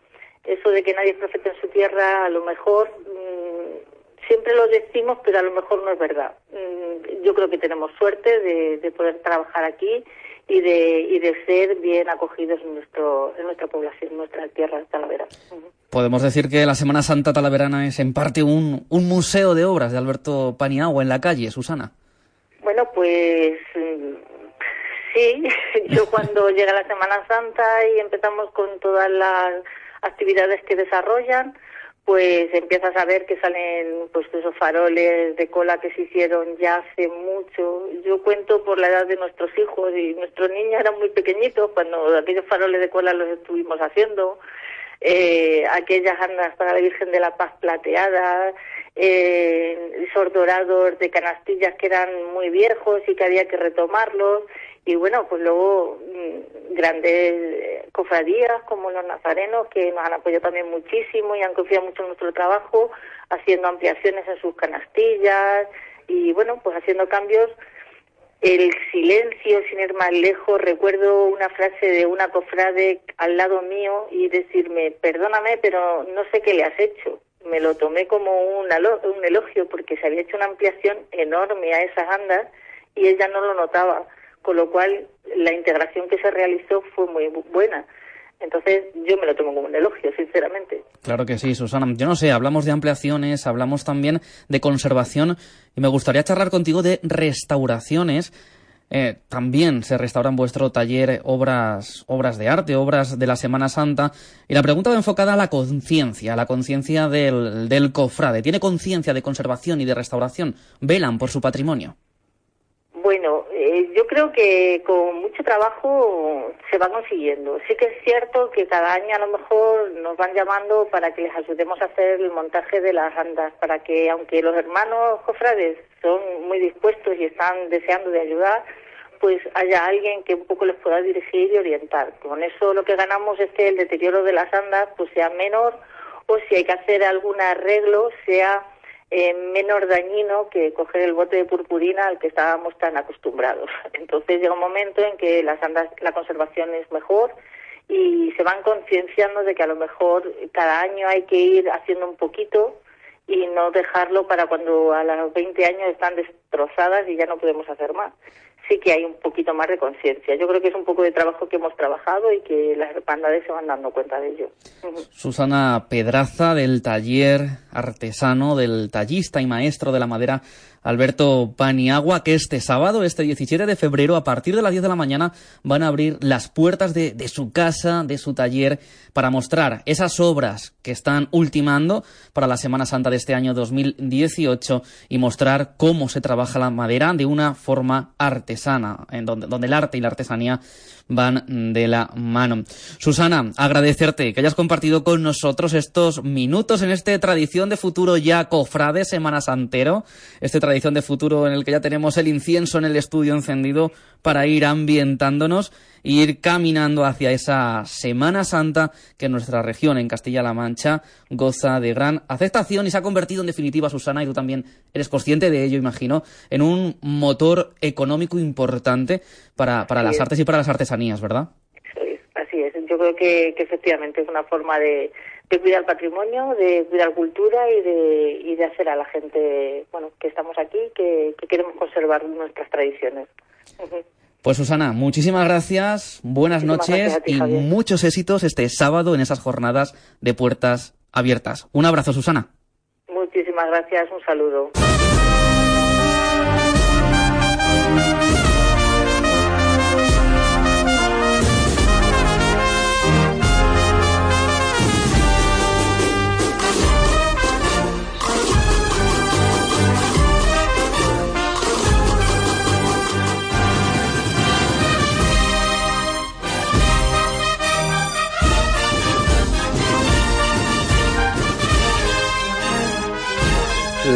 eso de que nadie es profeta en su tierra, a lo mejor mm, siempre lo decimos, pero a lo mejor no es verdad. Mm, yo creo que tenemos suerte de, de poder trabajar aquí y de, y de ser bien acogidos en, nuestro, en nuestra población, en nuestra tierra talavera. Podemos decir que la Semana Santa Talaverana es en parte un, un museo de obras de Alberto Paniagua en la calle, Susana. Bueno, pues mm, sí, yo cuando llega la Semana Santa y empezamos con todas las actividades que desarrollan, pues empiezas a ver que salen pues esos faroles de cola que se hicieron ya hace mucho. Yo cuento por la edad de nuestros hijos y nuestros niños eran muy pequeñitos cuando aquellos faroles de cola los estuvimos haciendo. Eh, aquellas andas para la Virgen de la Paz plateadas, eh, esos dorados de canastillas que eran muy viejos y que había que retomarlos. Y bueno, pues luego mm, grandes eh, cofradías como los nazarenos que nos han apoyado también muchísimo y han confiado mucho en nuestro trabajo, haciendo ampliaciones en sus canastillas y bueno, pues haciendo cambios. El silencio, sin ir más lejos, recuerdo una frase de una cofrade al lado mío y decirme, perdóname, pero no sé qué le has hecho. Me lo tomé como un, un elogio porque se había hecho una ampliación enorme a esas andas y ella no lo notaba, con lo cual la integración que se realizó fue muy bu- buena. Entonces yo me lo tomo como un elogio, sinceramente. Claro que sí, Susana. Yo no sé, hablamos de ampliaciones, hablamos también de conservación y me gustaría charlar contigo de restauraciones. Eh, también se restauran vuestro taller obras, obras de arte, obras de la Semana Santa. Y la pregunta va enfocada a la conciencia, a la conciencia del, del cofrade. ¿Tiene conciencia de conservación y de restauración? ¿Velan por su patrimonio? Bueno, eh, yo creo que con mucho trabajo se va consiguiendo. Sí que es cierto que cada año a lo mejor nos van llamando para que les ayudemos a hacer el montaje de las andas, para que aunque los hermanos cofrades son muy dispuestos y están deseando de ayudar, pues haya alguien que un poco les pueda dirigir y orientar. Con eso lo que ganamos es que el deterioro de las andas pues sea menor o si hay que hacer algún arreglo sea eh, menos dañino que coger el bote de purpurina al que estábamos tan acostumbrados. Entonces llega un momento en que las andas, la conservación es mejor y se van concienciando de que a lo mejor cada año hay que ir haciendo un poquito y no dejarlo para cuando a los 20 años están destrozadas y ya no podemos hacer más. Sí que hay un poquito más de conciencia. Yo creo que es un poco de trabajo que hemos trabajado y que las hermandades se van dando cuenta de ello. Susana Pedraza del taller artesano, del tallista y maestro de la madera Alberto Paniagua, que este sábado, este 17 de febrero, a partir de las 10 de la mañana, van a abrir las puertas de, su casa, de su taller, para mostrar esas obras que están ultimando para la Semana Santa de este año 2018 y mostrar cómo se trabaja la madera de una forma artesana, en donde el arte y la artesanía van de la mano. Susana, agradecerte que hayas compartido con nosotros estos minutos en este Tradición de Futuro ya cofrade Semana Santero, este Tradición de Futuro en el que ya tenemos el incienso en el estudio encendido para ir ambientándonos e ir caminando hacia esa Semana Santa que nuestra región en Castilla-La Mancha goza de gran aceptación y se ha convertido en definitiva, Susana, y tú también eres consciente de ello, imagino, en un motor económico importante para, para las es. artes y para las artesanías, ¿verdad? Así es. yo creo que, que efectivamente es una forma de, de cuidar patrimonio, de cuidar cultura y de, y de hacer a la gente, bueno, que estamos aquí, que, que queremos conservar nuestras tradiciones. Pues Susana, muchísimas gracias, buenas Muchísimas noches gracias a ti, y Javier. muchos éxitos este sábado en esas jornadas de puertas abiertas. Un abrazo, Susana. Muchísimas gracias, un saludo.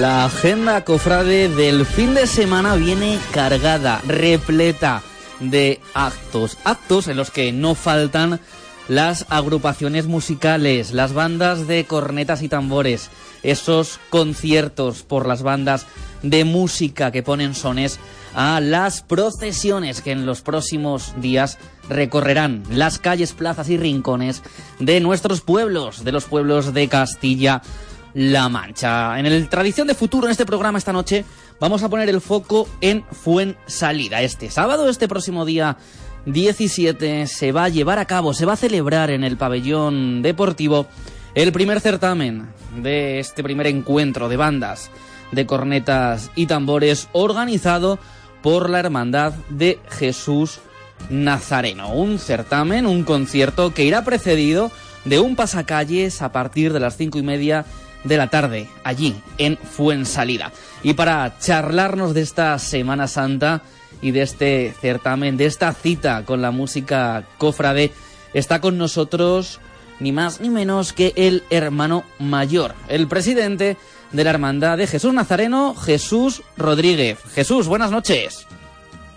La agenda cofrade del fin de semana viene cargada, repleta de actos. Actos en los que no faltan las agrupaciones musicales, las bandas de cornetas y tambores, esos conciertos por las bandas de música que ponen sones a las procesiones que en los próximos días recorrerán las calles, plazas y rincones de nuestros pueblos, de los pueblos de Castilla la Mancha. En el Tradición de Futuro, en este programa esta noche, vamos a poner el foco en Fuensalida. Este sábado, este próximo día 17, se va a llevar a cabo, se va a celebrar en el pabellón deportivo el primer certamen de este primer encuentro de bandas de cornetas y tambores organizado por la Hermandad de Jesús Nazareno. Un certamen, un concierto que irá precedido de un pasacalles a partir de las cinco y media de la tarde, allí, en Fuensalida. Y para charlarnos de esta Semana Santa y de este certamen, de esta cita con la música cofrade, está con nosotros ni más ni menos que el hermano mayor, el presidente de la Hermandad de Jesús Nazareno, Jesús Rodríguez. Jesús, buenas noches.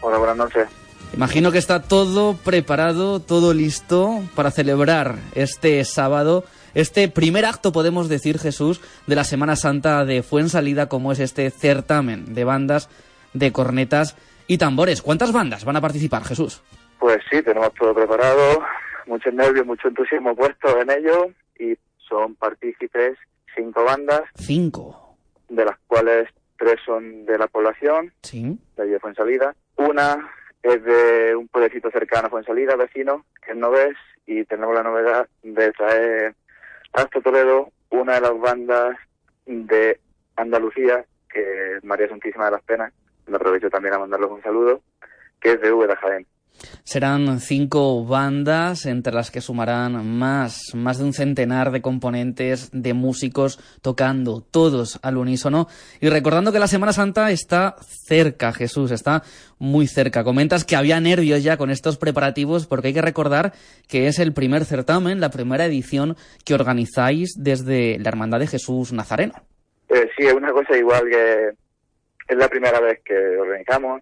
Hola, buenas noches. Imagino que está todo preparado, todo listo para celebrar este sábado, este primer acto, podemos decir, Jesús, de la Semana Santa de Fuensalida, como es este certamen de bandas, de cornetas y tambores. ¿Cuántas bandas van a participar, Jesús? Pues sí, tenemos todo preparado, muchos nervios, mucho entusiasmo puesto en ello y son partícipes cinco bandas, Cinco. de las cuales tres son de la población, Sí. de allí de Fuensalida. Una es de un pueblecito cercano a Fuensalida, vecino, que es Noves, y tenemos la novedad de traer hasta Toledo una de las bandas de Andalucía, que es María Santísima de las Penas, me aprovecho también a mandarles un saludo, que es de de Jaén. Serán cinco bandas, entre las que sumarán más, más de un centenar de componentes, de músicos, tocando todos al unísono. Y recordando que la Semana Santa está cerca, Jesús, está muy cerca. Comentas que había nervios ya con estos preparativos, porque hay que recordar que es el primer certamen, la primera edición que organizáis desde la Hermandad de Jesús Nazareno. Eh, sí, es una cosa igual que es la primera vez que organizamos.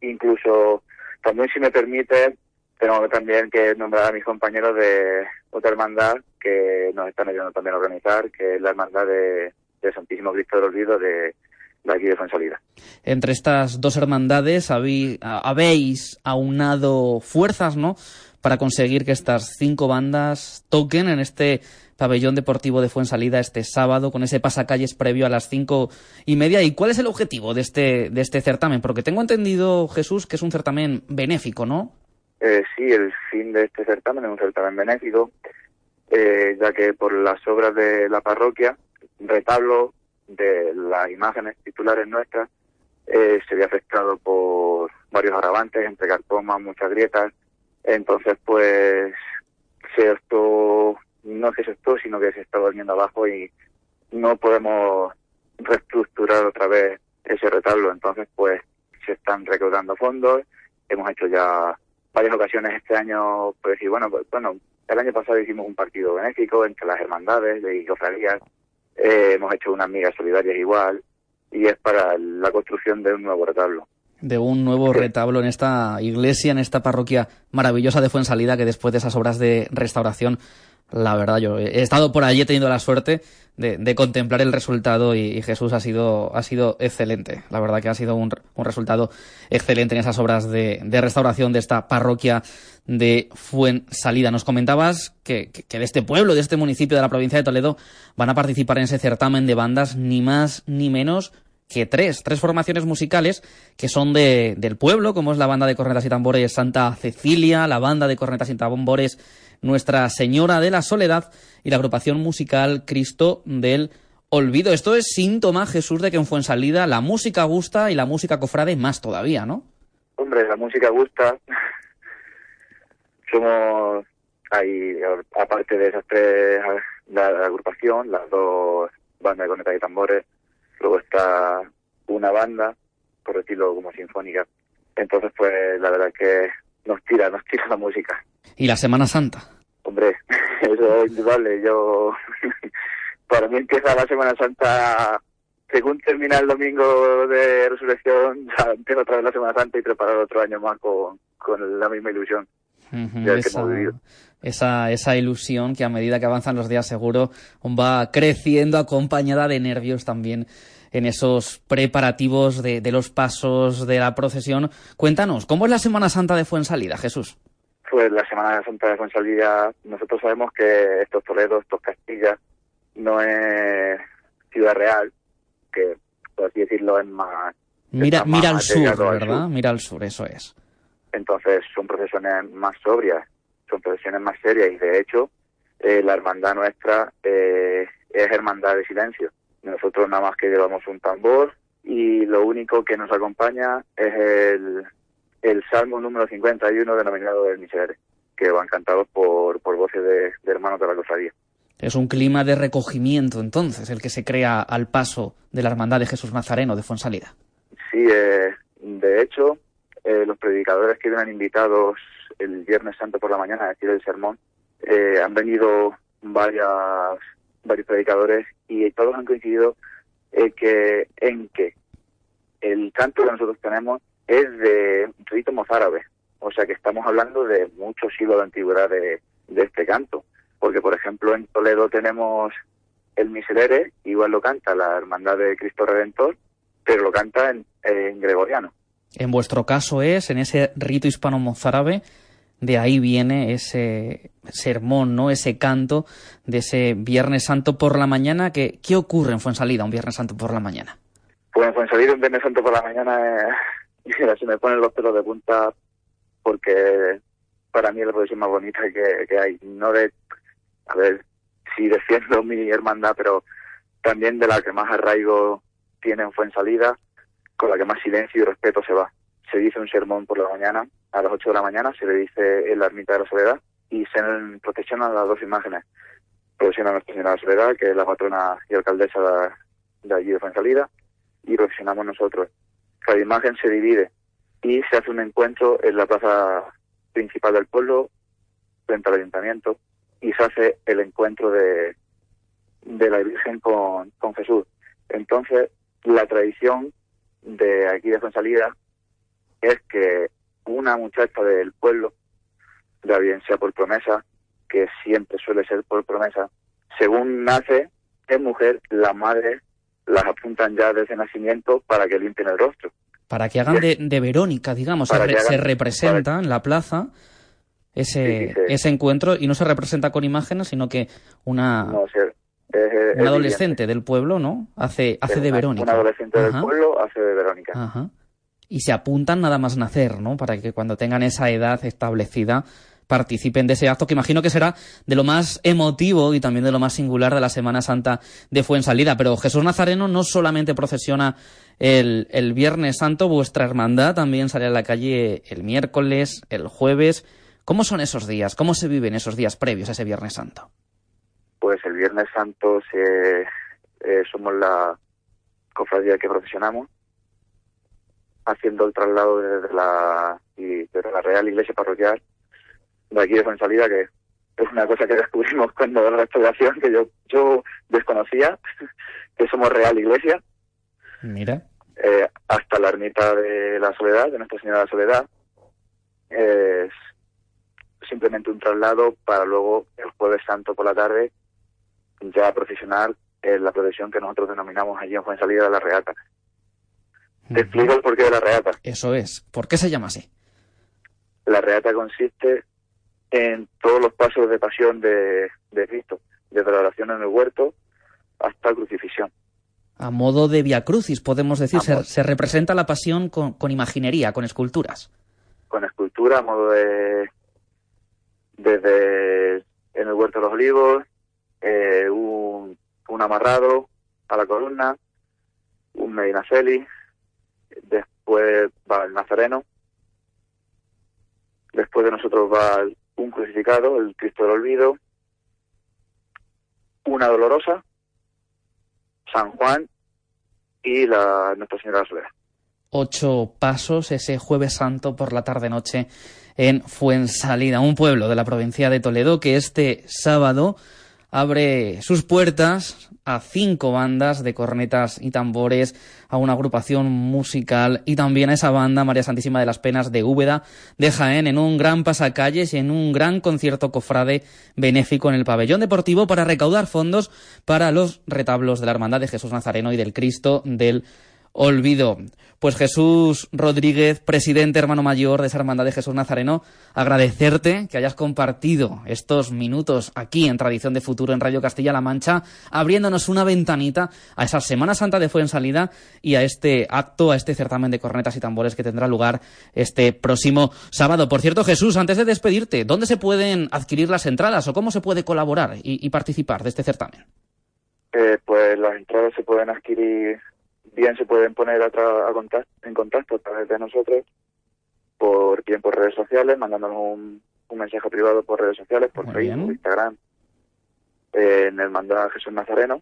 Incluso, también si me permite, tengo también que nombrar a mis compañeros de otra hermandad que nos están ayudando también a organizar, que es la hermandad de, de Santísimo Cristo del Olvido de, de aquí de Fuensalida. Entre estas dos hermandades habí- habéis aunado fuerzas, ¿no? Para conseguir que estas cinco bandas toquen en este pabellón deportivo de Fuensalida este sábado con ese pasacalles previo a las cinco y media. ¿Y cuál es el objetivo de este, de este certamen? Porque tengo entendido, Jesús, que es un certamen benéfico, ¿no? Eh, sí, el fin de este certamen es un certamen benéfico, eh, ya que por las obras de la parroquia, retablo de las imágenes titulares nuestras, eh, se ve afectado por varios agravantes, entre carcomas, muchas grietas. Entonces, pues, optó, no que se optó, sino que se está volviendo abajo y no podemos reestructurar otra vez ese retablo. Entonces, pues, se están recaudando fondos. Hemos hecho ya varias ocasiones este año, pues decir, bueno, pues, bueno, el año pasado hicimos un partido benéfico entre las hermandades de cofradías, eh, hemos hecho unas migas solidarias igual, y es para la construcción de un nuevo retablo. De un nuevo retablo en esta iglesia, en esta parroquia maravillosa de Fuensalida, que después de esas obras de restauración La verdad, yo he estado por allí, he tenido la suerte de, contemplar el resultado y, Jesús ha sido, ha sido excelente. La verdad que ha sido un, un resultado excelente en esas obras de, de restauración de esta parroquia de Fuensalida. Nos comentabas que- que de este pueblo, de este municipio de la provincia de Toledo, van a participar en ese certamen de bandas ni más ni menos que tres, tres formaciones musicales que son de, del pueblo, como es la banda de cornetas y tambores Santa Cecilia, la banda de cornetas y tambores Nuestra Señora de la Soledad y la agrupación musical Cristo del Olvido. Esto es síntoma, Jesús, de que en Fuensalida la música gusta y la música cofrade más todavía, ¿no? Hombre, la música gusta. Somos ahí, aparte de esas tres, la, la agrupación, las dos bandas de cornetas y tambores, luego está una banda, por decirlo como sinfónica. Entonces, pues la verdad es que nos tira, nos tira la música. Y la Semana Santa. Hombre, eso es indudable. Yo, para mí empieza la Semana Santa, según termina el domingo de resurrección, ya empiezo otra vez la Semana Santa y preparar otro año más con, con la misma ilusión. Ya que esa, hemos vivido. Esa, esa ilusión que a medida que avanzan los días seguro va creciendo acompañada de nervios también en esos preparativos de, de los pasos de la procesión. Cuéntanos, ¿cómo es la Semana Santa de Fuensalida, Jesús? Pues la Semana Santa de Fuensalida, nosotros sabemos que estos Toledo, estos Castilla, no es Ciudad Real, que por así decirlo es más... Mira, está más mira al sur, al ¿verdad? sur. Mira al sur, eso es. Entonces son procesiones más sobrias, son procesiones más serias y de hecho eh, la hermandad nuestra eh, es hermandad de silencio. Nosotros nada más que llevamos un tambor y lo único que nos acompaña es el, el Salmo número 51 denominado del Miserere, que van cantados por, por voces de, de hermanos de la cofradía. Es un clima de recogimiento, entonces, el que se crea al paso de la Hermandad de Jesús Nazareno de Fuensalida. Sí, eh, de hecho, eh, los predicadores que vienen invitados el Viernes Santo por la mañana a decir el sermón, eh, han venido varias, varios predicadores y todos han coincidido eh, que, en que el canto que nosotros tenemos es de rito mozárabe. O sea que estamos hablando de muchos siglos de antigüedad de, de este canto. Porque, por ejemplo, en Toledo tenemos el Miserere, igual lo canta la Hermandad de Cristo Redentor, pero lo canta en, en gregoriano. En vuestro caso es en ese rito hispano-mozárabe, de ahí viene ese sermón, ¿no? Ese canto de ese Viernes Santo por la mañana. Que, ¿Qué ocurre en Fuensalida un Viernes Santo por la mañana? Pues en Fuensalida un Viernes Santo por la mañana, eh, se me ponen los pelos de punta porque para mí es la profesión más bonita que, que hay. No de, a ver, sí defiendo mi hermandad, pero también de la que más arraigo tiene en Fuensalida, con la que más silencio y respeto se va. Se dice un sermón por la mañana, a las 8 de la mañana, se le dice en la ermita de la soledad y se procesionan las dos imágenes. Procesiona Nuestra Señora de la Soledad, que es la patrona y alcaldesa de, de allí de Fuensalida, y procesionamos nosotros. Cada imagen se divide y se hace un encuentro en la plaza principal del pueblo, frente al ayuntamiento, y se hace el encuentro de, de la Virgen con, con Jesús. Entonces, la tradición de aquí de Fuensalida es que una muchacha del pueblo, ya bien sea por promesa, que siempre suele ser por promesa, según nace, es mujer, la madre las apuntan ya desde nacimiento para que limpien el rostro. Para que hagan de, de Verónica, digamos, se, re- hagan- se representa en la plaza ese, Sí, sí, sí. ese encuentro y no se representa con imágenes, sino que una, No sé, es- es una adolescente del pueblo, ¿no? Hace, hace de una- Verónica. Una adolescente Ajá. del pueblo hace de Verónica. Ajá. Y se apuntan nada más nacer, ¿no? Para que cuando tengan esa edad establecida participen de ese acto que imagino que será de lo más emotivo y también de lo más singular de la Semana Santa de Fuensalida. Pero Jesús Nazareno no solamente procesiona el, el Viernes Santo, vuestra hermandad también sale a la calle el miércoles, el jueves. ¿Cómo son esos días? ¿Cómo se viven esos días previos a ese Viernes Santo? Pues el Viernes Santo se, eh, somos la cofradía que procesionamos, haciendo el traslado desde la, desde la Real Iglesia Parroquial de aquí de Fuensalida, que es una cosa que descubrimos cuando la restauración, que yo, yo desconocía, que somos Real Iglesia, Mira. eh, hasta la ermita de la Soledad, de Nuestra Señora de la Soledad. Es- simplemente un traslado para luego el jueves santo por la tarde ya profesional en la procesión que nosotros denominamos allí en Fuensalida de la Reata. Te explico el porqué de la reata. Eso es. ¿Por qué se llama así? La reata consiste en todos los pasos de pasión de, de Cristo, desde la oración en el huerto hasta la crucifixión. A modo de Via Crucis, podemos decir. Se, se representa la pasión con, con imaginería, con esculturas. Con escultura, a modo de. desde en el huerto de los olivos, eh, un, un amarrado a la columna, un medinaceli, después va el nazareno, después de nosotros va un crucificado, el Cristo del Olvido, una dolorosa, San Juan y la Nuestra Señora de. Ocho pasos ese jueves santo por la tarde-noche en Fuensalida, un pueblo de la provincia de Toledo que este sábado abre sus puertas a cinco bandas de cornetas y tambores, a una agrupación musical y también a esa banda María Santísima de las Penas de Úbeda de Jaén en un gran pasacalles y en un gran concierto cofrade benéfico en el pabellón deportivo para recaudar fondos para los retablos de la Hermandad de Jesús Nazareno y del Cristo del Olvido. Pues Jesús Rodríguez, presidente hermano mayor de esa hermandad de Jesús Nazareno, agradecerte que hayas compartido estos minutos aquí en Tradición de Futuro en Radio Castilla-La Mancha, abriéndonos una ventanita a esa Semana Santa de Fuensalida y a este acto, a este certamen de cornetas y tambores que tendrá lugar este próximo sábado. Por cierto, Jesús, antes de despedirte, ¿dónde se pueden adquirir las entradas o cómo se puede colaborar y, y participar de este certamen? Eh, pues las entradas se pueden adquirir, bien se pueden poner a tra- a contact- en contacto a través de nosotros, por bien por redes sociales, mandándonos un, un mensaje privado por redes sociales, por Muy Facebook, bien. Instagram, eh, en el mandado Jesús Nazareno,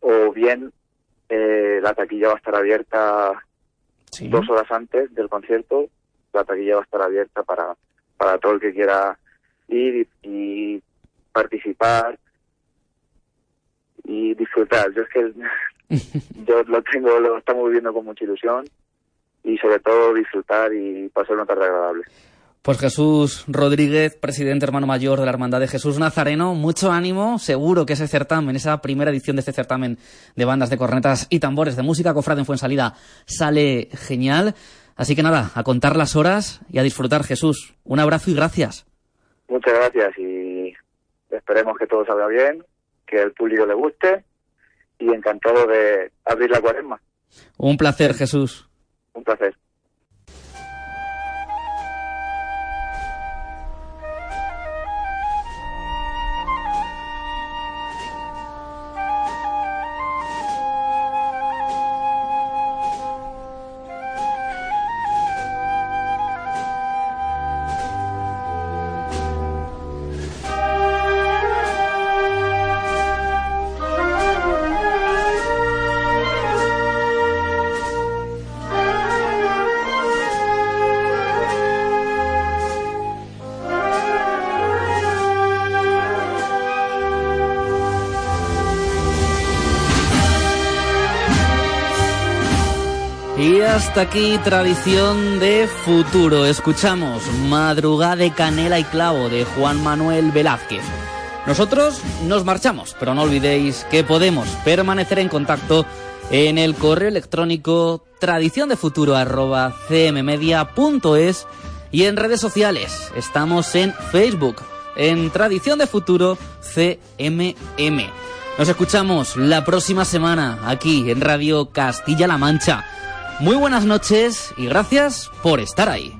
o bien eh, la taquilla va a estar abierta dos horas antes del concierto, la taquilla va a estar abierta para, para todo el que quiera ir y, y participar y disfrutar. Yo es que yo lo tengo, lo estamos viviendo con mucha ilusión y sobre todo disfrutar y pasar una tarde agradable. Pues Jesús Rodríguez, presidente hermano mayor de la Hermandad de Jesús Nazareno, mucho ánimo, seguro que ese certamen, esa primera edición de este certamen de bandas de cornetas y tambores de música cofrade en Fuensalida sale genial. Así que nada, a contar las horas y a disfrutar Jesús. Un abrazo y gracias. Muchas gracias y esperemos que todo salga bien, que el público le guste y encantado de abrir la cuaresma. Un placer Jesús. Un placer. Hasta aquí tradición de futuro. Escuchamos Madrugada de Canela y Clavo de Juan Manuel Velázquez. Nosotros nos marchamos, pero no olvidéis que podemos permanecer en contacto en el correo electrónico tradiciondefuturo@cmmedia.es y en redes sociales. Estamos en Facebook, en Tradición de Futuro CMM. Nos escuchamos la próxima semana aquí en Radio Castilla-La Mancha. Muy buenas noches y gracias por estar ahí.